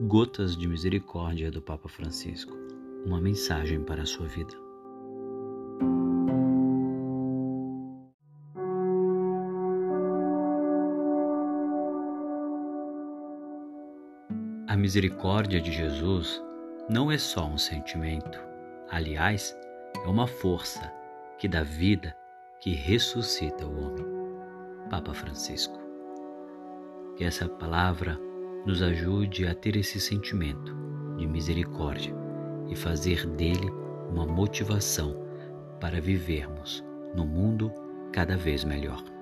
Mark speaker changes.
Speaker 1: Gotas de Misericórdia do Papa Francisco uma mensagem para a sua vida. A misericórdia de Jesus não é só um sentimento, aliás, é uma força que dá vida, que ressuscita o homem. Papa Francisco. Que essa palavra nos ajude a ter esse sentimento de misericórdia e fazer dele uma motivação para vivermos no mundo cada vez melhor.